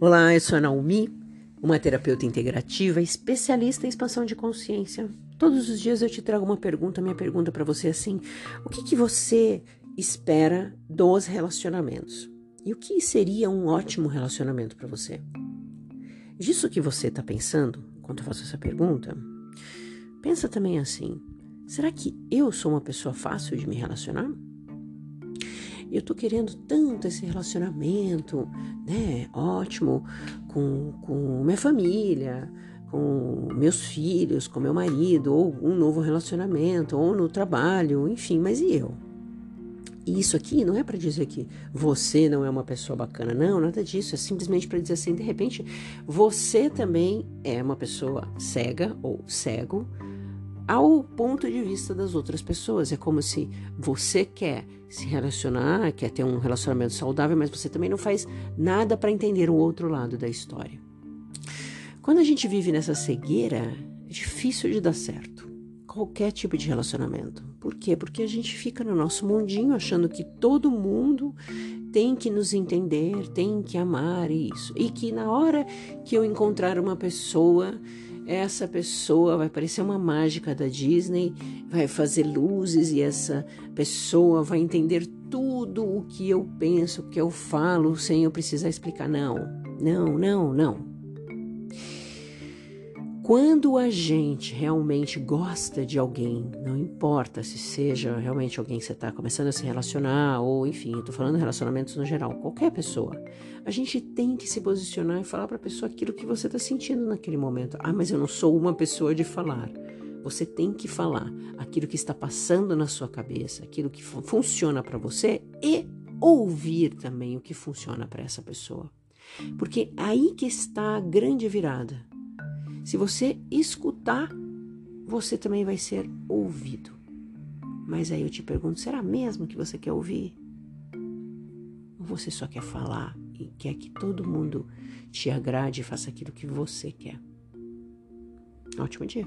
Olá, eu sou a Naomi, uma terapeuta integrativa, especialista em expansão de consciência. Todos os dias eu te trago uma pergunta. Minha pergunta para você é assim: o que, que você espera dos relacionamentos? E o que seria um ótimo relacionamento para você? Disso que você está pensando quando eu faço essa pergunta, pensa também assim: será que eu sou uma pessoa fácil de me relacionar? Eu tô querendo tanto esse relacionamento, né, ótimo, com, com minha família, com meus filhos, com meu marido, ou um novo relacionamento, ou no trabalho, enfim, mas e eu? E isso aqui não é para dizer que você não é uma pessoa bacana, não, nada disso. É simplesmente para dizer assim, de repente, você também é uma pessoa cega ou cego ao ponto de vista das outras pessoas. É como se você quer se relacionar, quer ter um relacionamento saudável, mas você também não faz nada para entender o outro lado da história. Quando a gente vive nessa cegueira, é difícil de dar certo. Qualquer tipo de relacionamento. Por quê? Porque a gente fica no nosso mundinho achando que todo mundo tem que nos entender, tem que amar isso. E que na hora que eu encontrar uma pessoa essa pessoa vai parecer uma mágica da Disney, vai fazer luzes e essa pessoa vai entender tudo o que eu penso, o que eu falo, sem eu precisar explicar. Não, não, não, não. Quando a gente realmente gosta de alguém, não importa se seja realmente alguém que você está começando a se relacionar, ou enfim, eu tô falando relacionamentos no geral, qualquer pessoa, a gente tem que se posicionar e falar para a pessoa aquilo que você está sentindo naquele momento. Ah, mas eu não sou uma pessoa de falar. Você tem que falar aquilo que está passando na sua cabeça, aquilo que funciona para você e ouvir também o que funciona para essa pessoa. Porque aí que está a grande virada. Se você escutar, você também vai ser ouvido. Mas aí eu te pergunto: será mesmo que você quer ouvir? Ou você só quer falar e quer que todo mundo te agrade e faça aquilo que você quer? Ótimo dia!